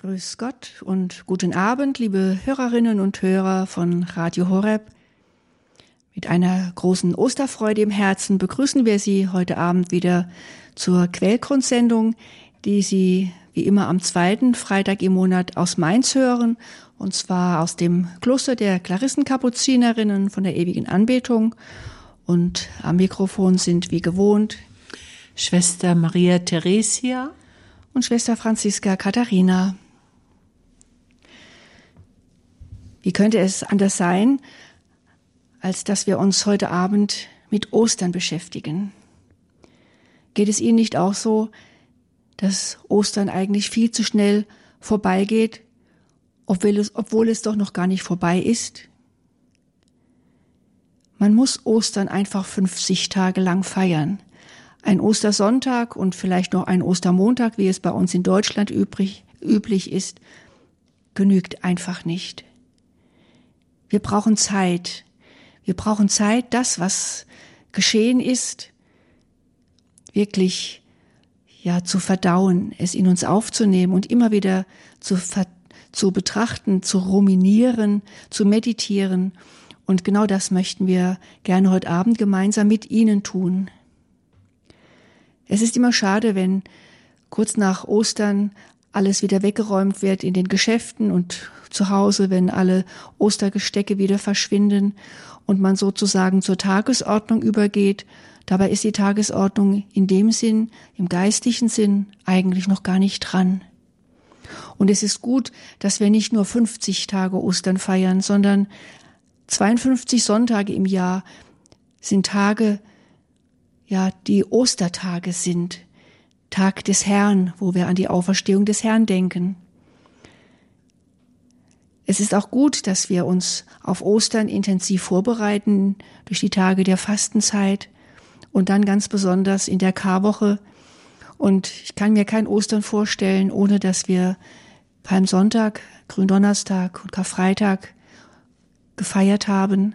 Grüß Gott und guten Abend, liebe Hörerinnen und Hörer von Radio Horeb. Mit einer großen Osterfreude im Herzen begrüßen wir Sie heute Abend wieder zur Quellgrundsendung, die Sie wie immer am zweiten Freitag im Monat aus Mainz hören, und zwar aus dem Kloster der Klarissenkapuzinerinnen von der ewigen Anbetung. Und am Mikrofon sind wie gewohnt Schwester Maria Theresia und Schwester Franziska Katharina. Wie könnte es anders sein, als dass wir uns heute Abend mit Ostern beschäftigen? Geht es Ihnen nicht auch so, dass Ostern eigentlich viel zu schnell vorbeigeht, obwohl es, obwohl es doch noch gar nicht vorbei ist? Man muss Ostern einfach 50 Tage lang feiern. Ein Ostersonntag und vielleicht noch ein Ostermontag, wie es bei uns in Deutschland übrig, üblich ist, genügt einfach nicht. Wir brauchen Zeit. Wir brauchen Zeit, das, was geschehen ist, wirklich ja zu verdauen, es in uns aufzunehmen und immer wieder zu, zu betrachten, zu ruminieren, zu meditieren. Und genau das möchten wir gerne heute Abend gemeinsam mit Ihnen tun. Es ist immer schade, wenn kurz nach Ostern alles wieder weggeräumt wird in den Geschäften und zu Hause, wenn alle Ostergestecke wieder verschwinden und man sozusagen zur Tagesordnung übergeht. Dabei ist die Tagesordnung in dem Sinn, im geistlichen Sinn, eigentlich noch gar nicht dran. Und es ist gut, dass wir nicht nur 50 Tage Ostern feiern, sondern 52 Sonntage im Jahr sind Tage, ja, die Ostertage sind. Tag des Herrn, wo wir an die Auferstehung des Herrn denken. Es ist auch gut, dass wir uns auf Ostern intensiv vorbereiten durch die Tage der Fastenzeit und dann ganz besonders in der Karwoche. Und ich kann mir kein Ostern vorstellen, ohne dass wir Palmsonntag, Gründonnerstag und Karfreitag gefeiert haben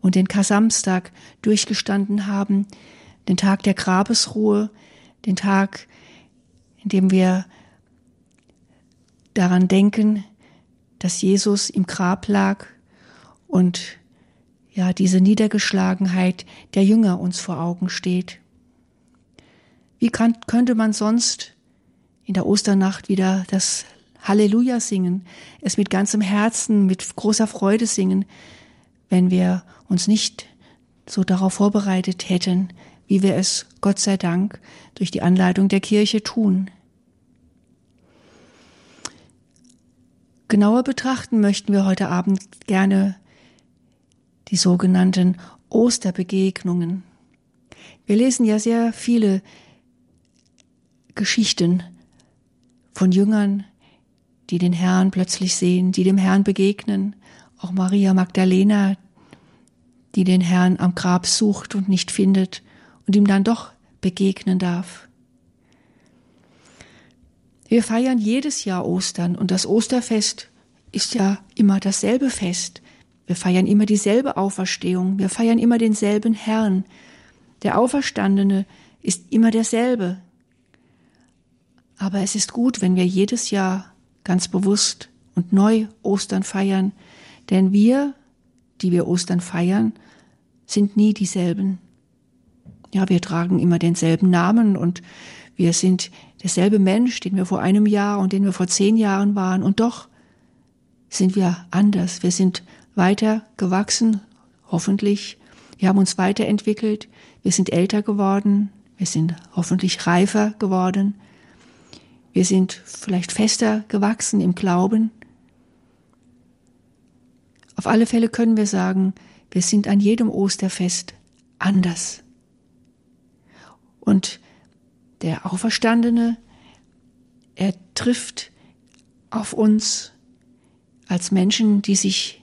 und den Kasamstag durchgestanden haben, den Tag der Grabesruhe, den Tag, in dem wir daran denken, dass Jesus im Grab lag und ja, diese Niedergeschlagenheit der Jünger uns vor Augen steht. Wie kann, könnte man sonst in der Osternacht wieder das Halleluja singen, es mit ganzem Herzen, mit großer Freude singen, wenn wir uns nicht so darauf vorbereitet hätten, wie wir es, Gott sei Dank, durch die Anleitung der Kirche tun. Genauer betrachten möchten wir heute Abend gerne die sogenannten Osterbegegnungen. Wir lesen ja sehr viele Geschichten von Jüngern, die den Herrn plötzlich sehen, die dem Herrn begegnen. Auch Maria Magdalena, die den Herrn am Grab sucht und nicht findet und ihm dann doch begegnen darf. Wir feiern jedes Jahr Ostern und das Osterfest ist ja immer dasselbe Fest. Wir feiern immer dieselbe Auferstehung. Wir feiern immer denselben Herrn. Der Auferstandene ist immer derselbe. Aber es ist gut, wenn wir jedes Jahr ganz bewusst und neu Ostern feiern, denn wir, die wir Ostern feiern, sind nie dieselben. Ja, wir tragen immer denselben Namen und wir sind derselbe Mensch, den wir vor einem Jahr und den wir vor zehn Jahren waren. Und doch sind wir anders. Wir sind weiter gewachsen, hoffentlich. Wir haben uns weiterentwickelt. Wir sind älter geworden. Wir sind hoffentlich reifer geworden. Wir sind vielleicht fester gewachsen im Glauben. Auf alle Fälle können wir sagen, wir sind an jedem Osterfest anders. Und der Auferstandene, er trifft auf uns als Menschen, die sich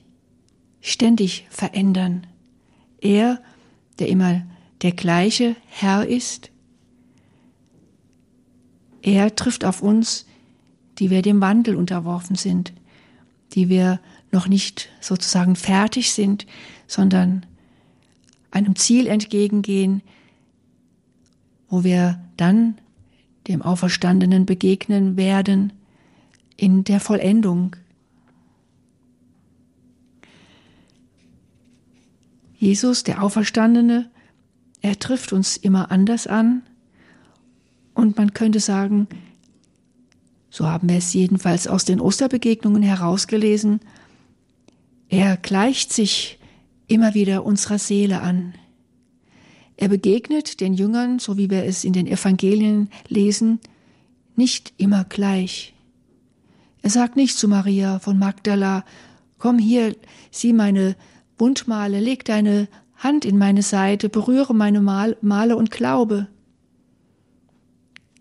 ständig verändern. Er, der immer der gleiche Herr ist, er trifft auf uns, die wir dem Wandel unterworfen sind, die wir noch nicht sozusagen fertig sind, sondern einem Ziel entgegengehen, wo wir dann dem Auferstandenen begegnen werden, in der Vollendung. Jesus, der Auferstandene, er trifft uns immer anders an. Und man könnte sagen, so haben wir es jedenfalls aus den Osterbegegnungen herausgelesen, er gleicht sich immer wieder unserer Seele an. Er begegnet den Jüngern, so wie wir es in den Evangelien lesen, nicht immer gleich. Er sagt nicht zu Maria von Magdala, komm hier, sieh meine Wundmale, leg deine Hand in meine Seite, berühre meine Male und glaube.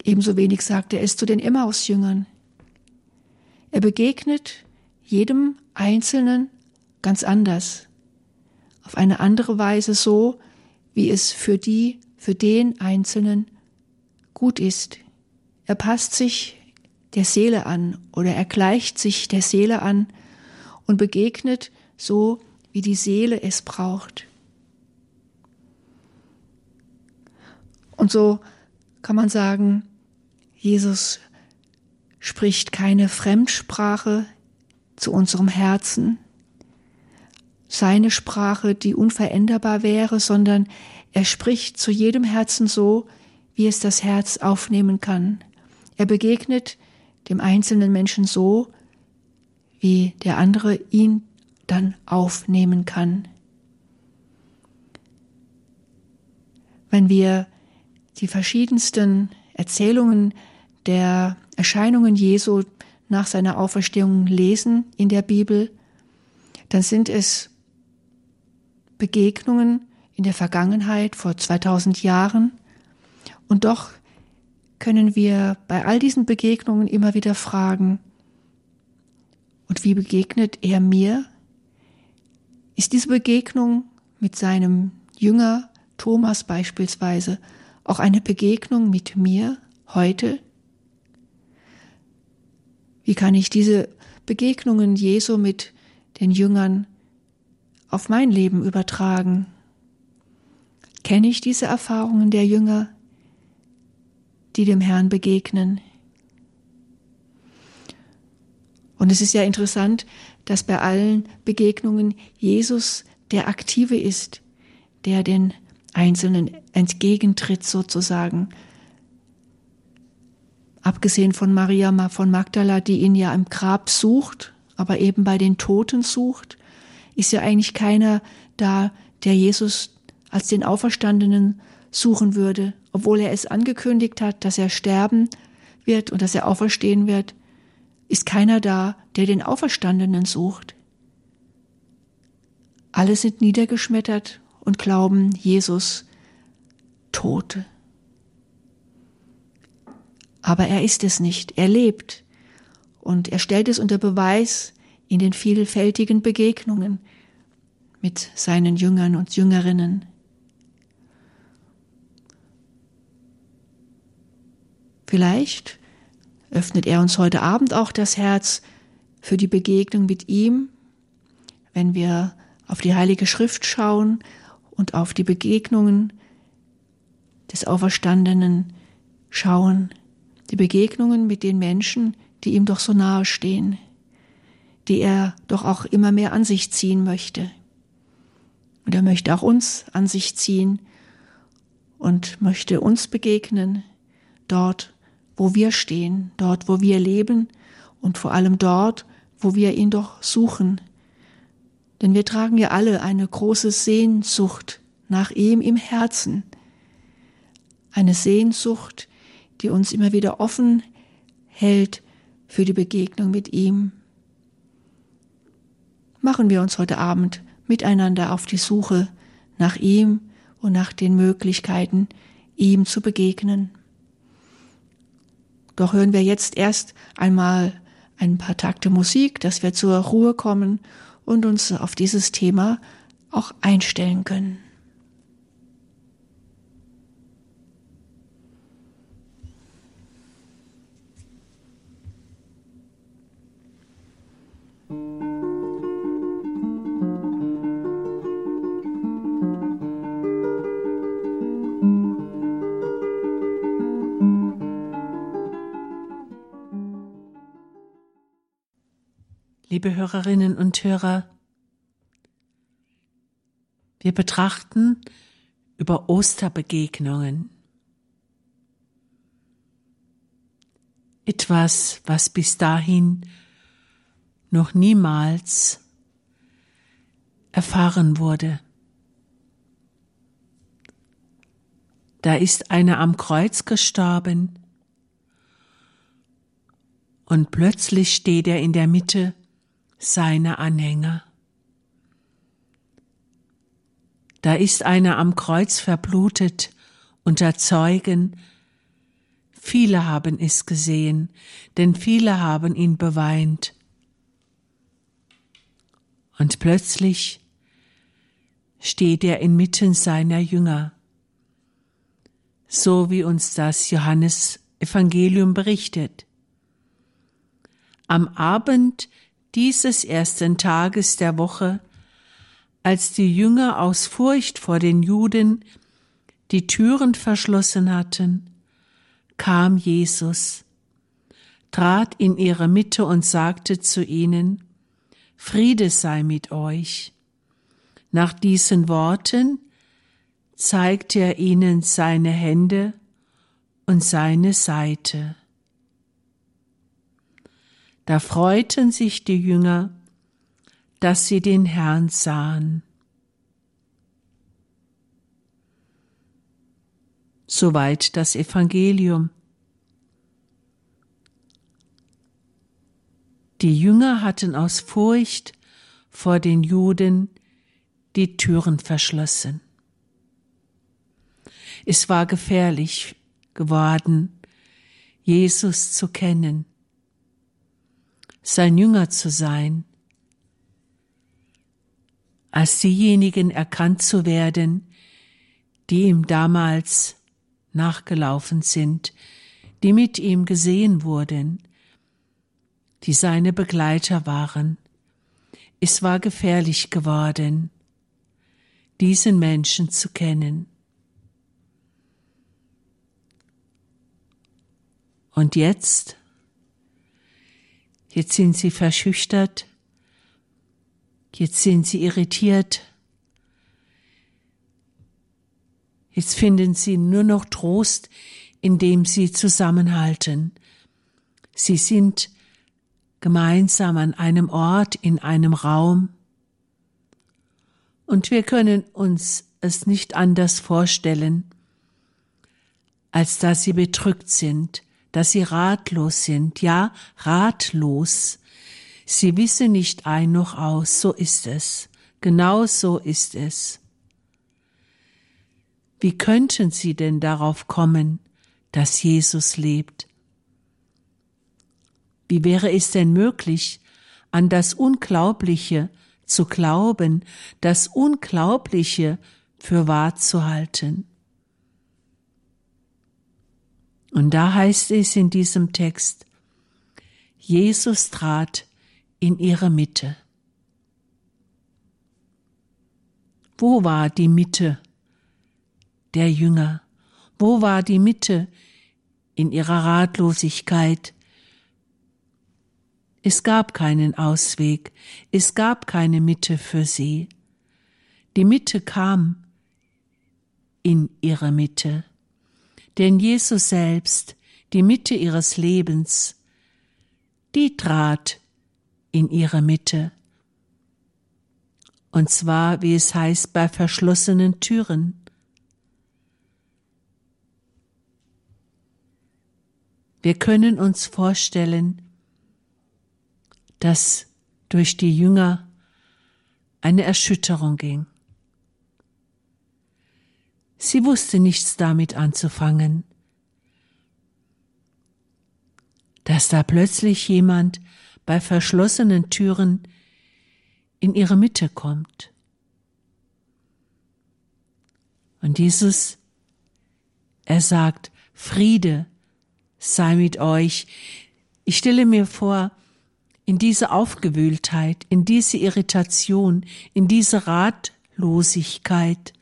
Ebenso wenig sagt er es zu den Emmaus-Jüngern. Er begegnet jedem Einzelnen ganz anders, auf eine andere Weise so, wie es für die, für den Einzelnen gut ist. Er passt sich der Seele an oder er gleicht sich der Seele an und begegnet so, wie die Seele es braucht. Und so kann man sagen, Jesus spricht keine Fremdsprache zu unserem Herzen, seine Sprache, die unveränderbar wäre, sondern er spricht zu jedem Herzen so, wie es das Herz aufnehmen kann. Er begegnet dem einzelnen Menschen so, wie der andere ihn dann aufnehmen kann. Wenn wir die verschiedensten Erzählungen der Erscheinungen Jesu nach seiner Auferstehung lesen in der Bibel, dann sind es Begegnungen in der Vergangenheit vor 2000 Jahren und doch können wir bei all diesen Begegnungen immer wieder fragen, und wie begegnet er mir? Ist diese Begegnung mit seinem Jünger Thomas beispielsweise auch eine Begegnung mit mir heute? Wie kann ich diese Begegnungen Jesu mit den Jüngern auf mein Leben übertragen? Kenne ich diese Erfahrungen der Jünger, die dem Herrn begegnen? Und es ist ja interessant, dass bei allen Begegnungen Jesus der Aktive ist, der den Einzelnen entgegentritt sozusagen. Abgesehen von Maria von Magdala, die ihn ja im Grab sucht, aber eben bei den Toten sucht, ist ja eigentlich keiner da, der Jesus als den Auferstandenen suchen würde, obwohl er es angekündigt hat, dass er sterben wird und dass er auferstehen wird, ist keiner da, der den Auferstandenen sucht. Alle sind niedergeschmettert und glauben Jesus Tote. Aber er ist es nicht, er lebt und er stellt es unter Beweis in den vielfältigen Begegnungen mit seinen Jüngern und Jüngerinnen. Vielleicht öffnet er uns heute Abend auch das Herz für die Begegnung mit ihm, wenn wir auf die Heilige Schrift schauen und auf die Begegnungen des Auferstandenen schauen, die Begegnungen mit den Menschen, die ihm doch so nahe stehen, die er doch auch immer mehr an sich ziehen möchte. Und er möchte auch uns an sich ziehen und möchte uns begegnen, dort, wo wir stehen, dort, wo wir leben und vor allem dort, wo wir ihn doch suchen. Denn wir tragen ja alle eine große Sehnsucht nach ihm im Herzen, eine Sehnsucht, die uns immer wieder offen hält für die Begegnung mit ihm. Machen wir uns heute Abend miteinander auf die Suche nach ihm und nach den Möglichkeiten, ihm zu begegnen. Doch hören wir jetzt erst einmal ein paar Takte Musik, dass wir zur Ruhe kommen und uns auf dieses Thema auch einstellen können. Liebe Hörerinnen und Hörer, wir betrachten über Osterbegegnungen. Etwas, was bis dahin noch niemals erfahren wurde. Da ist einer am Kreuz gestorben und plötzlich steht er in der Mitte seiner Anhänger. Da ist einer am Kreuz verblutet unter Zeugen. Viele haben es gesehen, denn viele haben ihn beweint. Und plötzlich steht er inmitten seiner Jünger, so wie uns das Johannes Evangelium berichtet. Am Abend dieses ersten Tages der Woche, als die Jünger aus Furcht vor den Juden die Türen verschlossen hatten, kam Jesus, trat in ihre Mitte und sagte zu ihnen, Friede sei mit euch. Nach diesen Worten zeigte er ihnen seine Hände und seine Seite. Da freuten sich die Jünger, dass sie den Herrn sahen. Soweit das Evangelium. Die Jünger hatten aus Furcht vor den Juden die Türen verschlossen. Es war gefährlich geworden, Jesus zu kennen, sein Jünger zu sein, als diejenigen erkannt zu werden, die ihm damals nachgelaufen sind, die mit ihm gesehen wurden, die seine Begleiter waren. Es war gefährlich geworden, diesen Menschen zu kennen. Und jetzt, jetzt sind sie verschüchtert, jetzt sind sie irritiert, jetzt finden sie nur noch Trost, indem sie zusammenhalten. Sie sind gemeinsam an einem Ort, in einem Raum, und wir können uns es nicht anders vorstellen, als dass sie bedrückt sind, dass sie ratlos sind, ja, ratlos. Sie wissen nicht ein noch aus, so ist es, genau so ist es. Wie könnten sie denn darauf kommen, dass Jesus lebt? Wie wäre es denn möglich, an das Unglaubliche, zu glauben, das Unglaubliche für wahr zu halten. Und da heißt es in diesem Text, Jesus trat in ihre Mitte. Wo war die Mitte der Jünger? Wo war die Mitte in ihrer Ratlosigkeit, es gab keinen Ausweg, es gab keine Mitte für sie. Die Mitte kam in ihre Mitte. Denn Jesus selbst, die Mitte ihres Lebens, die trat in ihre Mitte. Und zwar, wie es heißt, bei verschlossenen Türen. Wir können uns vorstellen, dass durch die Jünger eine Erschütterung ging. Sie wusste nichts damit anzufangen, dass da plötzlich jemand bei verschlossenen Türen in ihre Mitte kommt. Und Jesus, er sagt, Friede sei mit euch. Ich stelle mir vor, in diese Aufgewühltheit, in diese Irritation, in diese Ratlosigkeit,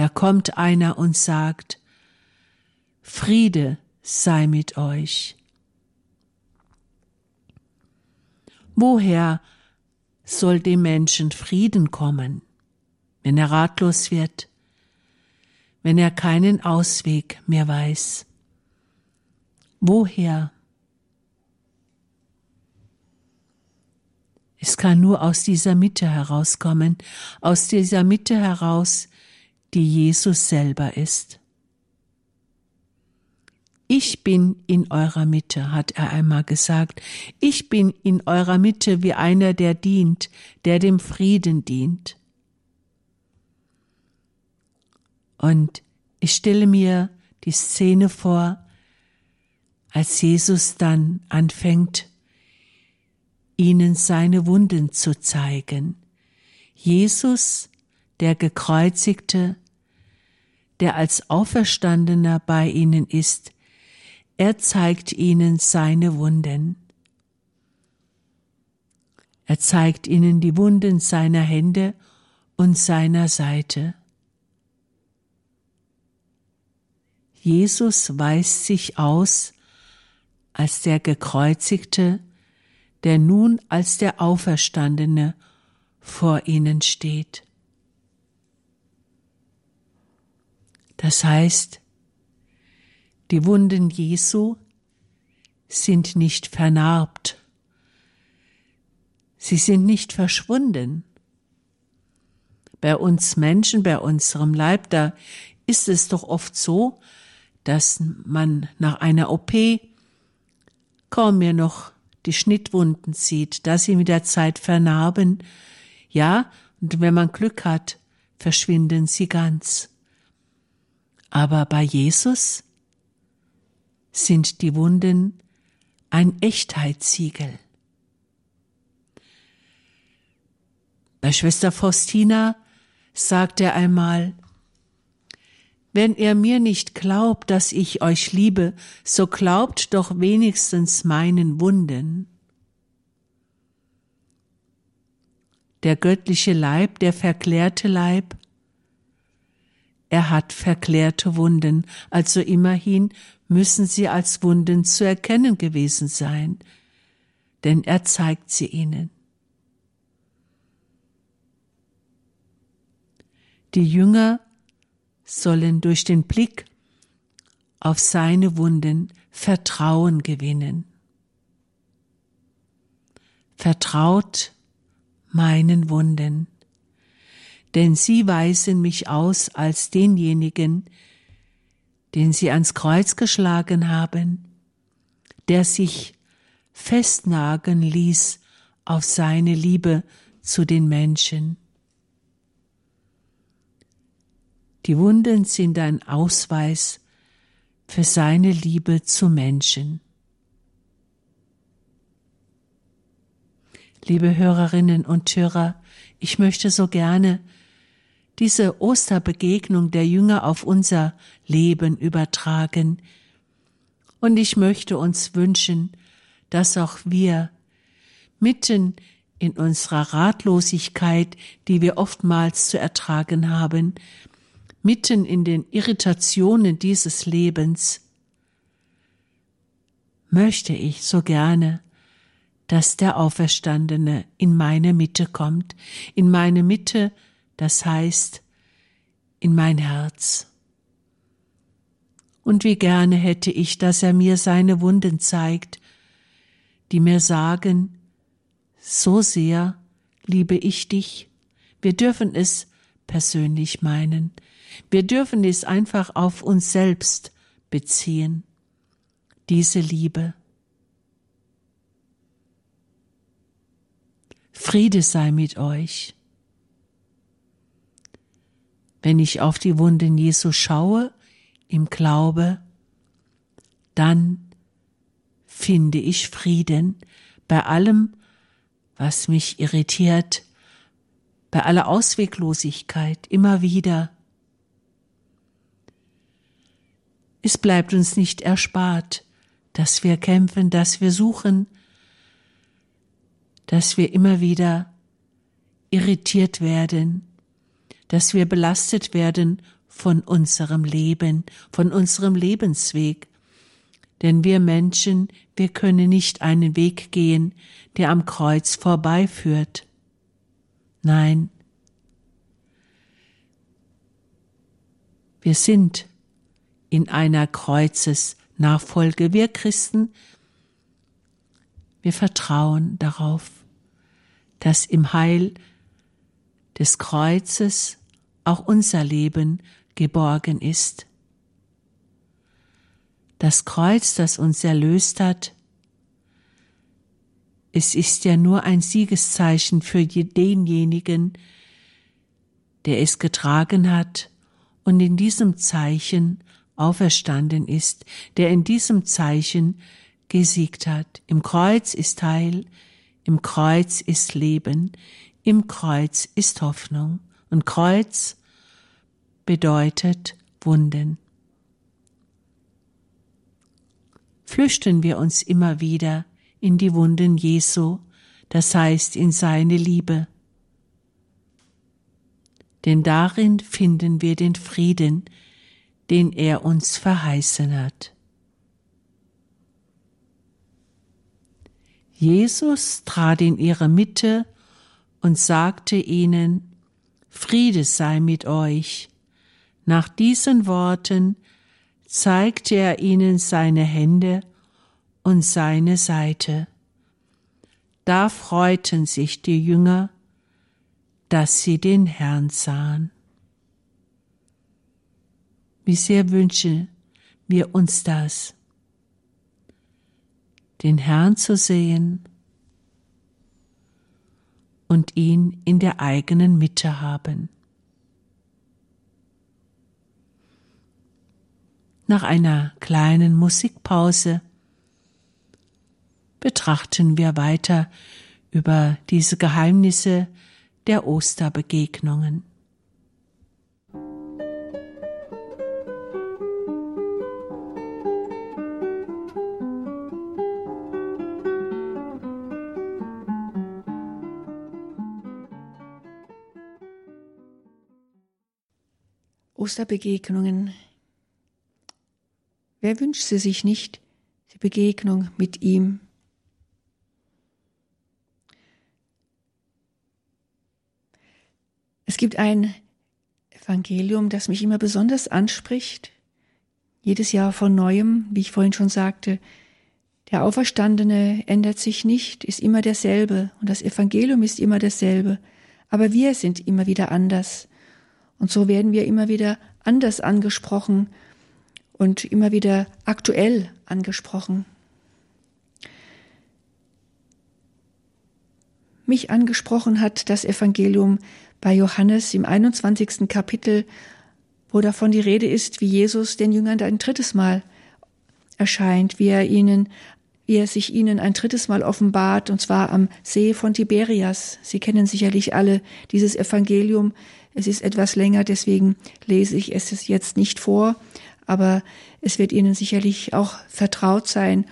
da kommt einer und sagt, Friede sei mit euch. Woher soll dem Menschen Frieden kommen, wenn er ratlos wird, wenn er keinen Ausweg mehr weiß? Woher? Es kann nur aus dieser Mitte herauskommen, aus dieser Mitte heraus, die Jesus selber ist. Ich bin in eurer Mitte, hat er einmal gesagt. Ich bin in eurer Mitte wie einer, der dient, der dem Frieden dient. Und ich stelle mir die Szene vor, als Jesus dann anfängt, ihnen seine Wunden zu zeigen. Jesus, der gekreuzigte, der als Auferstandener bei ihnen ist, er zeigt ihnen seine Wunden. Er zeigt ihnen die Wunden seiner Hände und seiner Seite. Jesus weist sich aus als der Gekreuzigte, der nun als der Auferstandene vor ihnen steht. Das heißt, die Wunden Jesu sind nicht vernarbt. Sie sind nicht verschwunden. Bei uns Menschen, bei unserem Leib, da ist es doch oft so, dass man nach einer OP kaum mehr noch die Schnittwunden sieht, dass sie mit der Zeit vernarben. Ja, und wenn man Glück hat, verschwinden sie ganz. Aber bei Jesus sind die Wunden ein Echtheitssiegel. Bei Schwester Faustina sagt er einmal, wenn ihr mir nicht glaubt, dass ich euch liebe, so glaubt doch wenigstens meinen Wunden. Der göttliche Leib, der verklärte Leib, er hat verklärte Wunden, also immerhin müssen sie als Wunden zu erkennen gewesen sein, denn er zeigt sie ihnen. Die Jünger sollen durch den Blick auf seine Wunden Vertrauen gewinnen. Vertraut meinen Wunden, denn sie weisen mich aus als denjenigen, den sie ans Kreuz geschlagen haben, der sich festnageln ließ auf seine Liebe zu den Menschen. Die Wunden sind ein Ausweis für seine Liebe zu Menschen. Liebe Hörerinnen und Hörer, ich möchte so gerne diese Osterbegegnung der Jünger auf unser Leben übertragen. Und ich möchte uns wünschen, dass auch wir mitten in unserer Ratlosigkeit, die wir oftmals zu ertragen haben, mitten in den Irritationen dieses Lebens, möchte ich so gerne, dass der Auferstandene in meine Mitte kommt, in meine Mitte, das heißt in mein Herz. Und wie gerne hätte ich, dass er mir seine Wunden zeigt, die mir sagen, so sehr liebe ich dich. Wir dürfen es persönlich meinen. Wir dürfen es einfach auf uns selbst beziehen. Diese Liebe. Friede sei mit euch. Wenn ich auf die Wunden Jesu schaue, im Glaube, dann finde ich Frieden bei allem, was mich irritiert, bei aller Ausweglosigkeit immer wieder. Es bleibt uns nicht erspart, dass wir kämpfen, dass wir suchen, dass wir immer wieder irritiert werden, dass wir belastet werden von unserem Leben, von unserem Lebensweg, Denn wir Menschen, wir können nicht einen Weg gehen, der am Kreuz vorbeiführt. Nein, wir sind in einer Kreuzesnachfolge. Wir Christen, wir vertrauen darauf, dass im Heil des Kreuzes auch unser Leben geborgen ist. Das Kreuz, das uns erlöst hat, es ist ja nur ein Siegeszeichen für denjenigen, der es getragen hat und in diesem Zeichen auferstanden ist, der in diesem Zeichen gesiegt hat. Im Kreuz ist Heil, im Kreuz ist Leben, im Kreuz ist Hoffnung. Und Kreuz bedeutet Wunden. Flüchten wir uns immer wieder in die Wunden Jesu, das heißt in seine Liebe. Denn darin finden wir den Frieden, den er uns verheißen hat. Jesus trat in ihre Mitte und sagte ihnen, Friede sei mit euch. Nach diesen Worten zeigte er ihnen seine Hände und seine Seite. Da freuten sich die Jünger, dass sie den Herrn sahen. Wie sehr wünschen wir uns das, den Herrn zu sehen und ihn in der eigenen Mitte haben. Nach einer kleinen Musikpause betrachten wir weiter über diese Geheimnisse der Osterbegegnungen. Osterbegegnungen. Wer wünscht sie sich nicht, die Begegnung mit ihm? Es gibt ein Evangelium, das mich immer besonders anspricht, jedes Jahr von neuem, wie ich vorhin schon sagte. Der Auferstandene ändert sich nicht, ist immer derselbe und das Evangelium ist immer dasselbe, aber wir sind immer wieder anders. Und so werden wir immer wieder anders angesprochen und immer wieder aktuell angesprochen. Mich angesprochen hat das Evangelium bei Johannes im 21. Kapitel, wo davon die Rede ist, wie Jesus den Jüngern ein drittes Mal erscheint, wie er ihnen wie er sich ihnen ein drittes Mal offenbart, und zwar am See von Tiberias. Sie kennen sicherlich alle dieses Evangelium. Es ist etwas länger, deswegen lese ich es jetzt nicht vor, aber es wird Ihnen sicherlich auch vertraut sein.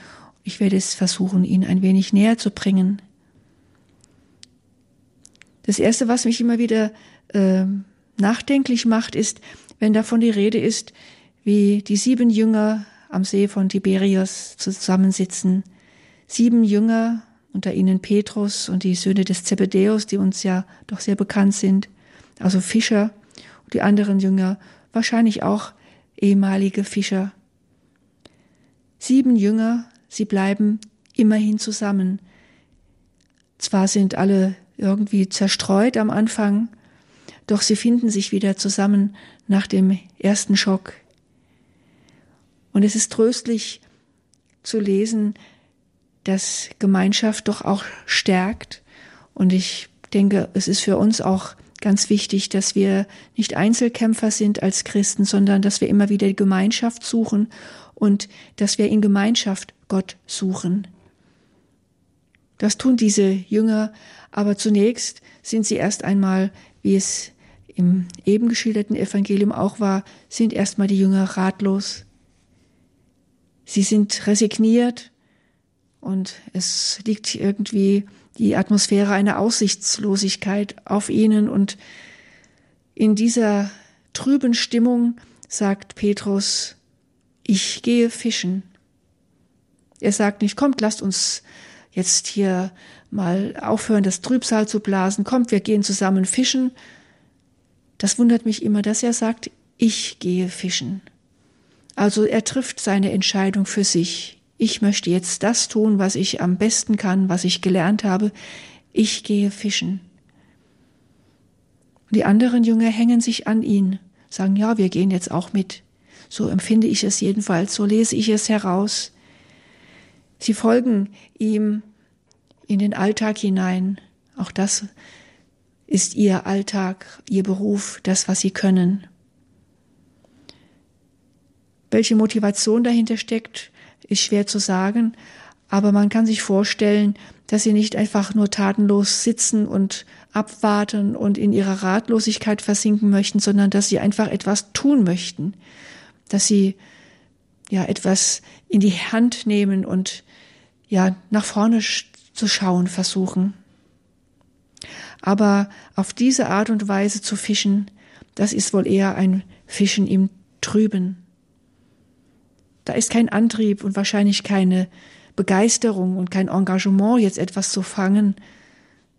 Ich werde es versuchen, Ihnen ein wenig näher zu bringen. Das Erste, was mich immer wieder äh, nachdenklich macht, ist, wenn davon die Rede ist, wie die sieben Jünger am See von Tiberias zusammensitzen. Sieben Jünger, unter ihnen Petrus und die Söhne des Zebedäus, die uns ja doch sehr bekannt sind, also Fischer, und die anderen Jünger, wahrscheinlich auch ehemalige Fischer. Sieben Jünger, sie bleiben immerhin zusammen. Zwar sind alle irgendwie zerstreut am Anfang, doch sie finden sich wieder zusammen nach dem ersten Schock. Und es ist tröstlich zu lesen, dass Gemeinschaft doch auch stärkt. Und ich denke, es ist für uns auch ganz wichtig, dass wir nicht Einzelkämpfer sind als Christen, sondern dass wir immer wieder die Gemeinschaft suchen und dass wir in Gemeinschaft Gott suchen. Das tun diese Jünger, aber zunächst sind sie erst einmal, wie es im eben geschilderten Evangelium auch war, sind erstmal die Jünger ratlos. Sie sind resigniert und es liegt irgendwie die Atmosphäre einer Aussichtslosigkeit auf ihnen und in dieser trüben Stimmung sagt Petrus, ich gehe fischen. Er sagt nicht, kommt, lasst uns jetzt hier mal aufhören, das Trübsal zu blasen, kommt, wir gehen zusammen fischen. Das wundert mich immer, dass er sagt, ich gehe fischen. Also er trifft seine Entscheidung für sich. Ich möchte jetzt das tun, was ich am besten kann, was ich gelernt habe. Ich gehe fischen. Die anderen Jünger hängen sich an ihn, sagen, ja, wir gehen jetzt auch mit. So empfinde ich es jedenfalls, so lese ich es heraus. Sie folgen ihm in den Alltag hinein. Auch das ist ihr Alltag, ihr Beruf, das, was sie können. Welche Motivation dahinter steckt, ist schwer zu sagen, aber man kann sich vorstellen, dass sie nicht einfach nur tatenlos sitzen und abwarten und in ihrer Ratlosigkeit versinken möchten, sondern dass sie einfach etwas tun möchten, dass sie ja etwas in die Hand nehmen und ja nach vorne zu schauen versuchen. Aber auf diese Art und Weise zu fischen, das ist wohl eher ein Fischen im Trüben. Da ist kein Antrieb und wahrscheinlich keine Begeisterung und kein Engagement, jetzt etwas zu fangen.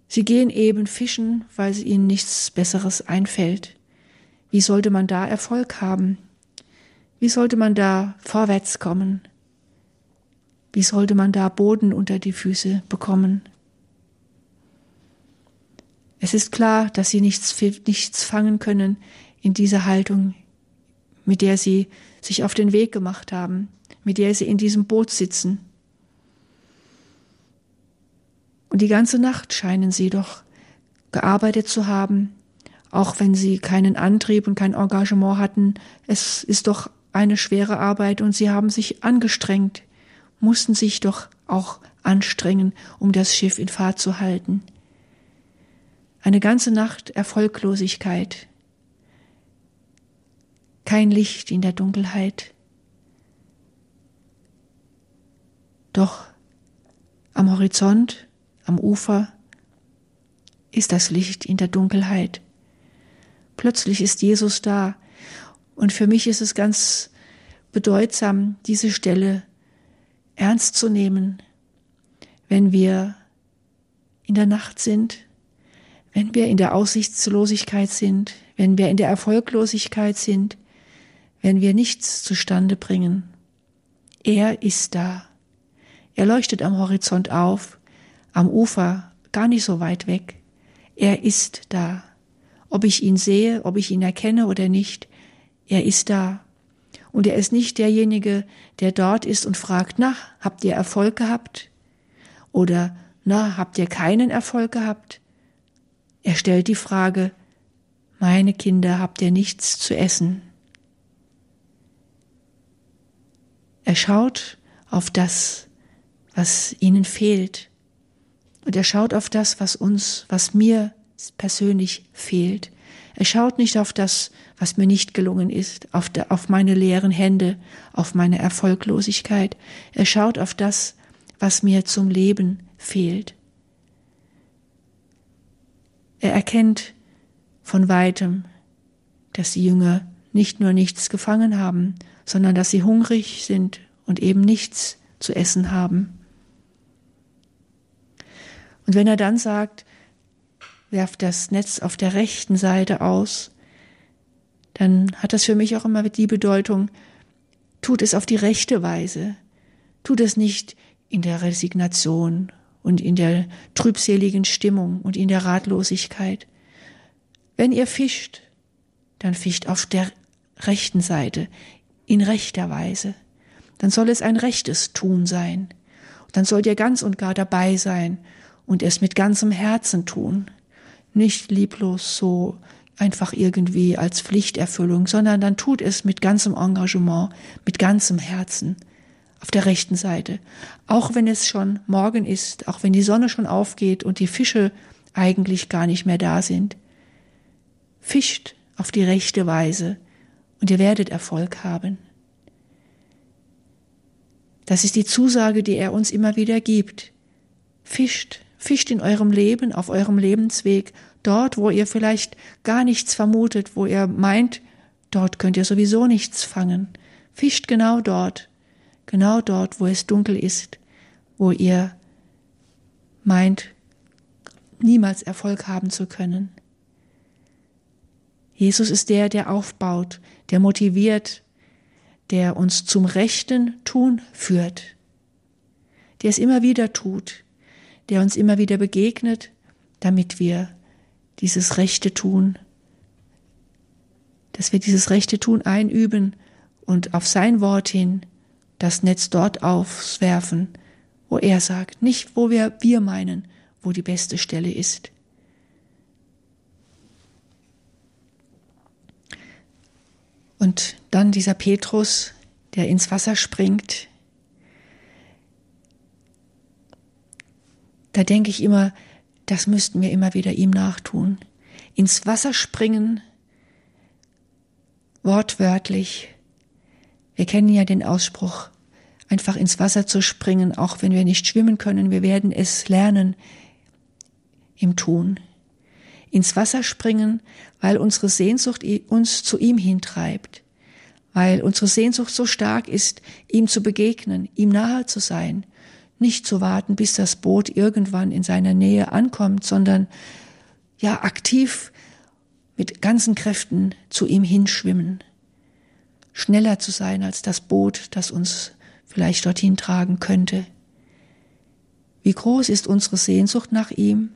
Sie gehen eben fischen, weil ihnen nichts Besseres einfällt. Wie sollte man da Erfolg haben? Wie sollte man da vorwärts kommen? Wie sollte man da Boden unter die Füße bekommen? Es ist klar, dass sie nichts, nichts fangen können in dieser Haltung, mit der sie sich auf den Weg gemacht haben, mit der sie in diesem Boot sitzen. Und die ganze Nacht scheinen sie doch gearbeitet zu haben, auch wenn sie keinen Antrieb und kein Engagement hatten. Es ist doch eine schwere Arbeit und sie haben sich angestrengt, mussten sich doch auch anstrengen, um das Schiff in Fahrt zu halten. Eine ganze Nacht Erfolglosigkeit, kein Licht in der Dunkelheit. Doch am Horizont, am Ufer ist das Licht in der Dunkelheit. Plötzlich ist Jesus da. Und für mich ist es ganz bedeutsam, diese Stelle ernst zu nehmen, wenn wir in der Nacht sind, wenn wir in der Aussichtslosigkeit sind, wenn wir in der Erfolglosigkeit sind, wenn wir nichts zustande bringen. Er ist da. Er leuchtet am Horizont auf, am Ufer, gar nicht so weit weg. Er ist da. Ob ich ihn sehe, ob ich ihn erkenne oder nicht, er ist da. Und er ist nicht derjenige, der dort ist und fragt, na, habt ihr Erfolg gehabt? Oder, na, habt ihr keinen Erfolg gehabt? Er stellt die Frage, meine Kinder, habt ihr nichts zu essen? Er schaut auf das, was ihnen fehlt. Und er schaut auf das, was uns, was mir persönlich fehlt. Er schaut nicht auf das, was mir nicht gelungen ist, auf, der, auf meine leeren Hände, auf meine Erfolglosigkeit. Er schaut auf das, was mir zum Leben fehlt. Er erkennt von weitem, dass die Jünger nicht nur nichts gefangen haben, sondern dass sie hungrig sind und eben nichts zu essen haben. Und wenn er dann sagt, werft das Netz auf der rechten Seite aus, dann hat das für mich auch immer die Bedeutung, tut es auf die rechte Weise, tut es nicht in der Resignation und in der trübseligen Stimmung und in der Ratlosigkeit. Wenn ihr fischt, dann fischt auf der rechten Seite, in rechter Weise. Dann soll es ein rechtes Tun sein. Dann sollt ihr ganz und gar dabei sein und es mit ganzem Herzen tun. Nicht lieblos so einfach irgendwie als Pflichterfüllung, sondern dann tut es mit ganzem Engagement, mit ganzem Herzen auf der rechten Seite. Auch wenn es schon morgen ist, auch wenn die Sonne schon aufgeht und die Fische eigentlich gar nicht mehr da sind. Fischt auf die rechte Weise und ihr werdet Erfolg haben. Das ist die Zusage, die er uns immer wieder gibt. Fischt, fischt in eurem Leben, auf eurem Lebensweg, dort, wo ihr vielleicht gar nichts vermutet, wo ihr meint, dort könnt ihr sowieso nichts fangen. Fischt genau dort. genau dort, wo es dunkel ist, wo ihr meint, niemals Erfolg haben zu können. Jesus ist der, der aufbaut, der motiviert, der uns zum rechten Tun führt, der es immer wieder tut, der uns immer wieder begegnet, damit wir dieses rechte Tun, dass wir dieses rechte Tun einüben und auf sein Wort hin das Netz dort aufwerfen, wo er sagt, nicht wo wir, wir meinen, wo die beste Stelle ist. Und dann dieser Petrus, der ins Wasser springt. Da denke ich immer, das müssten wir immer wieder ihm nachtun. Ins Wasser springen, wortwörtlich. Wir kennen ja den Ausspruch, einfach ins Wasser zu springen, auch wenn wir nicht schwimmen können. Wir werden es lernen im Tun. Ins Wasser springen, weil unsere Sehnsucht uns zu ihm hintreibt, weil unsere Sehnsucht so stark ist, ihm zu begegnen, ihm nahe zu sein, nicht zu warten, bis das Boot irgendwann in seiner Nähe ankommt, sondern ja aktiv mit ganzen Kräften zu ihm hinschwimmen, schneller zu sein als das Boot, das uns vielleicht dorthin tragen könnte. Wie groß ist unsere Sehnsucht nach ihm?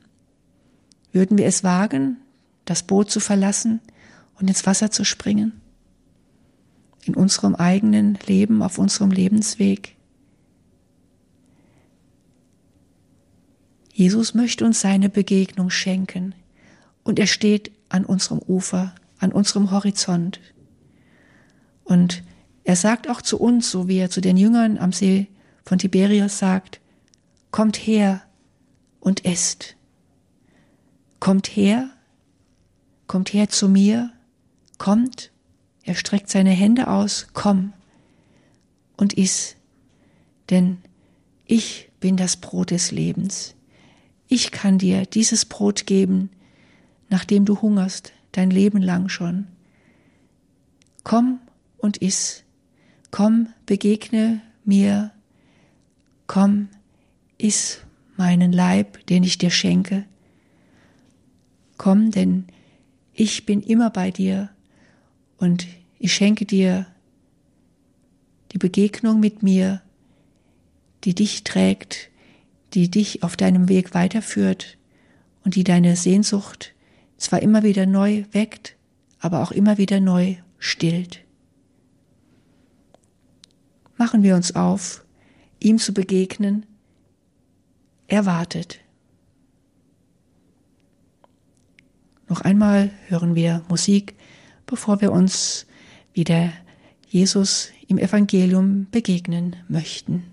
Würden wir es wagen, das Boot zu verlassen und ins Wasser zu springen? In unserem eigenen Leben, auf unserem Lebensweg? Jesus möchte uns seine Begegnung schenken und er steht an unserem Ufer, an unserem Horizont. Und er sagt auch zu uns, so wie er zu den Jüngern am See von Tiberias sagt, kommt her und esst. Kommt her, kommt her zu mir, kommt, er streckt seine Hände aus, komm und iss, denn ich bin das Brot des Lebens. Ich kann dir dieses Brot geben, nachdem du hungerst, dein Leben lang schon. Komm und iss. Komm, begegne mir, komm, iss meinen Leib, den ich dir schenke. Komm, denn ich bin immer bei dir und ich schenke dir die Begegnung mit mir, die dich trägt, die dich auf deinem Weg weiterführt und die deine Sehnsucht zwar immer wieder neu weckt, aber auch immer wieder neu stillt machen wir uns auf, ihm zu begegnen. Er wartet. Noch einmal hören wir Musik, bevor wir uns wieder Jesus im Evangelium begegnen möchten.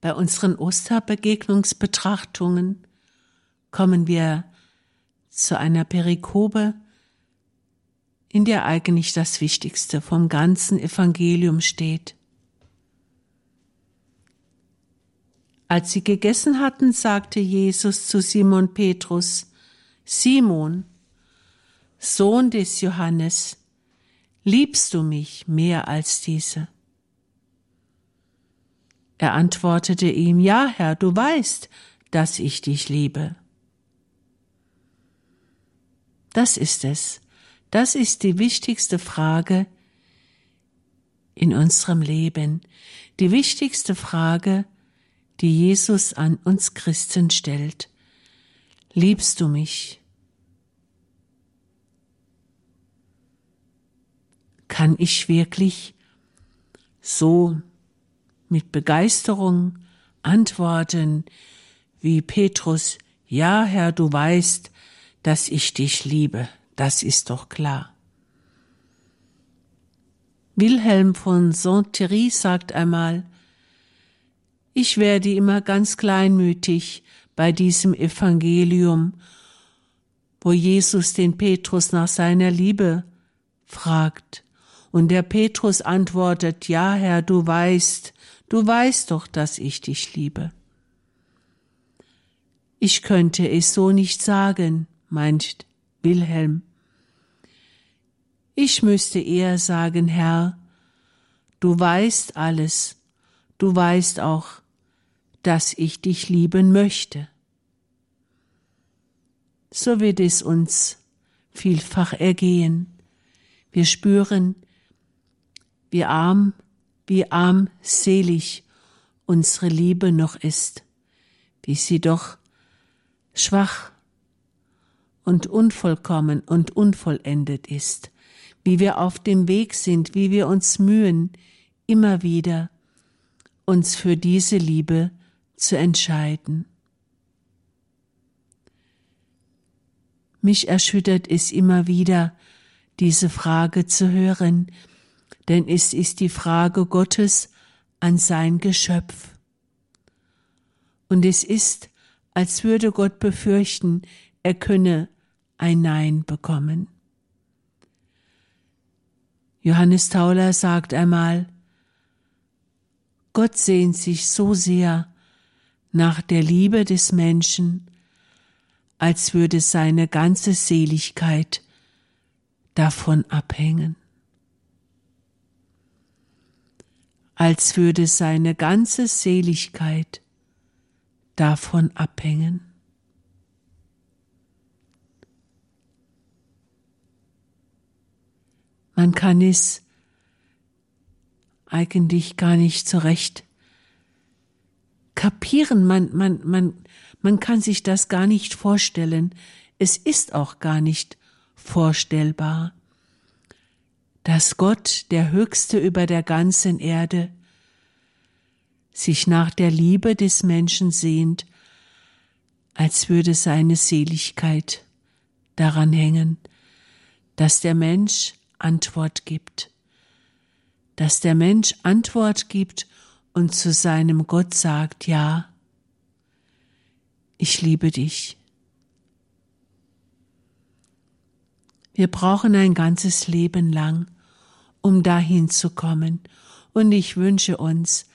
Bei unseren Osterbegegnungsbetrachtungen kommen wir zu einer Perikope, in der eigentlich das Wichtigste vom ganzen Evangelium steht. Als sie gegessen hatten, sagte Jesus zu Simon Petrus, Simon, Sohn des Johannes, liebst du mich mehr als diese? Er antwortete ihm, Ja, Herr, du weißt, dass ich dich liebe. Das ist es. Das ist die wichtigste Frage in unserem Leben. Die wichtigste Frage, die Jesus an uns Christen stellt. Liebst du mich? Kann ich wirklich so mit Begeisterung antworten, wie Petrus, ja, Herr, du weißt, dass ich dich liebe, das ist doch klar. Wilhelm von Saint-Thierry sagt einmal, ich werde immer ganz kleinmütig bei diesem Evangelium, wo Jesus den Petrus nach seiner Liebe fragt Und der Petrus antwortet, ja Herr, du weißt, du weißt doch, dass ich dich liebe. Ich könnte es so nicht sagen, meint Wilhelm. Ich müsste eher sagen, Herr, du weißt alles, du weißt auch, dass ich dich lieben möchte. So wird es uns vielfach ergehen. Wir spüren, wie arm, wie armselig unsere Liebe noch ist, wie sie doch schwach und unvollkommen und unvollendet ist, wie wir auf dem Weg sind, wie wir uns mühen, immer wieder uns für diese Liebe zu entscheiden. Mich erschüttert es immer wieder, diese Frage zu hören, denn es ist die Frage Gottes an sein Geschöpf. Und es ist, als würde Gott befürchten, er könne ein Nein bekommen. Johannes Tauler sagt einmal, Gott sehnt sich so sehr nach der Liebe des Menschen, als würde seine ganze Seligkeit davon abhängen. Als würde seine ganze Seligkeit davon abhängen. Man kann es eigentlich gar nicht so recht kapieren. Man, man, man, man kann sich das gar nicht vorstellen. Es ist auch gar nicht vorstellbar, dass Gott, der Höchste über der ganzen Erde, sich nach der Liebe des Menschen sehnt, als würde seine Seligkeit daran hängen, dass der Mensch Antwort gibt, dass der Mensch Antwort gibt und zu seinem Gott sagt, ja, ich liebe dich. Wir brauchen ein ganzes Leben lang, um dahin zu kommen, und ich wünsche uns,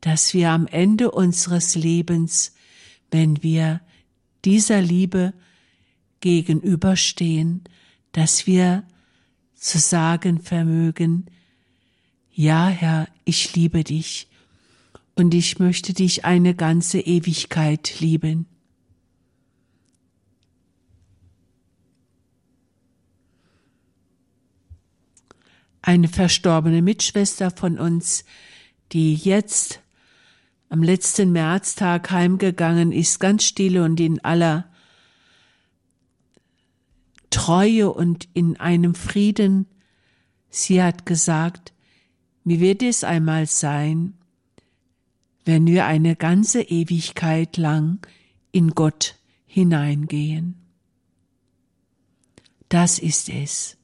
dass wir am Ende unseres Lebens, wenn wir dieser Liebe gegenüberstehen, dass wir zu sagen vermögen, ja Herr, ich liebe dich und ich möchte dich eine ganze Ewigkeit lieben. Eine verstorbene Mitschwester von uns, die jetzt am letzten Märztag heimgegangen ist, ganz stille und in aller Treue und in einem Frieden. Sie hat gesagt, wie wird es einmal sein, wenn wir eine ganze Ewigkeit lang in Gott hineingehen. Das ist es,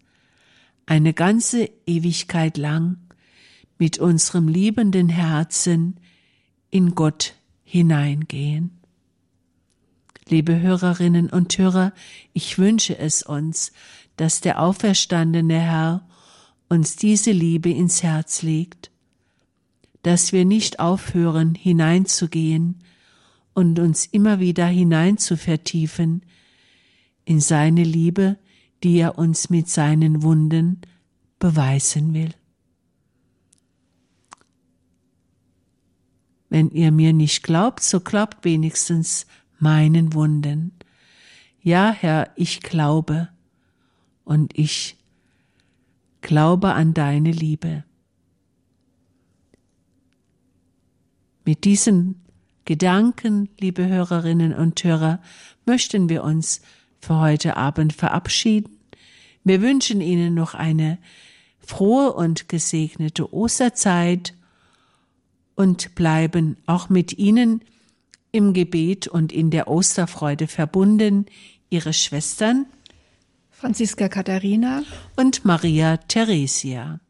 eine ganze Ewigkeit lang mit unserem liebenden Herzen in Gott hineingehen. Liebe Hörerinnen und Hörer, ich wünsche es uns, dass der auferstandene Herr uns diese Liebe ins Herz legt, dass wir nicht aufhören hineinzugehen und uns immer wieder hinein zu vertiefen in seine Liebe, die er uns mit seinen Wunden beweisen will. Wenn ihr mir nicht glaubt, so glaubt wenigstens meinen Wunden. Ja, Herr, ich glaube und ich glaube an deine Liebe. Mit diesen Gedanken, liebe Hörerinnen und Hörer, möchten wir uns für heute Abend verabschieden. Wir wünschen Ihnen noch eine frohe und gesegnete Osterzeit und bleiben auch mit Ihnen im Gebet und in der Osterfreude verbunden, Ihre Schwestern Franziska Katharina und Maria Theresia.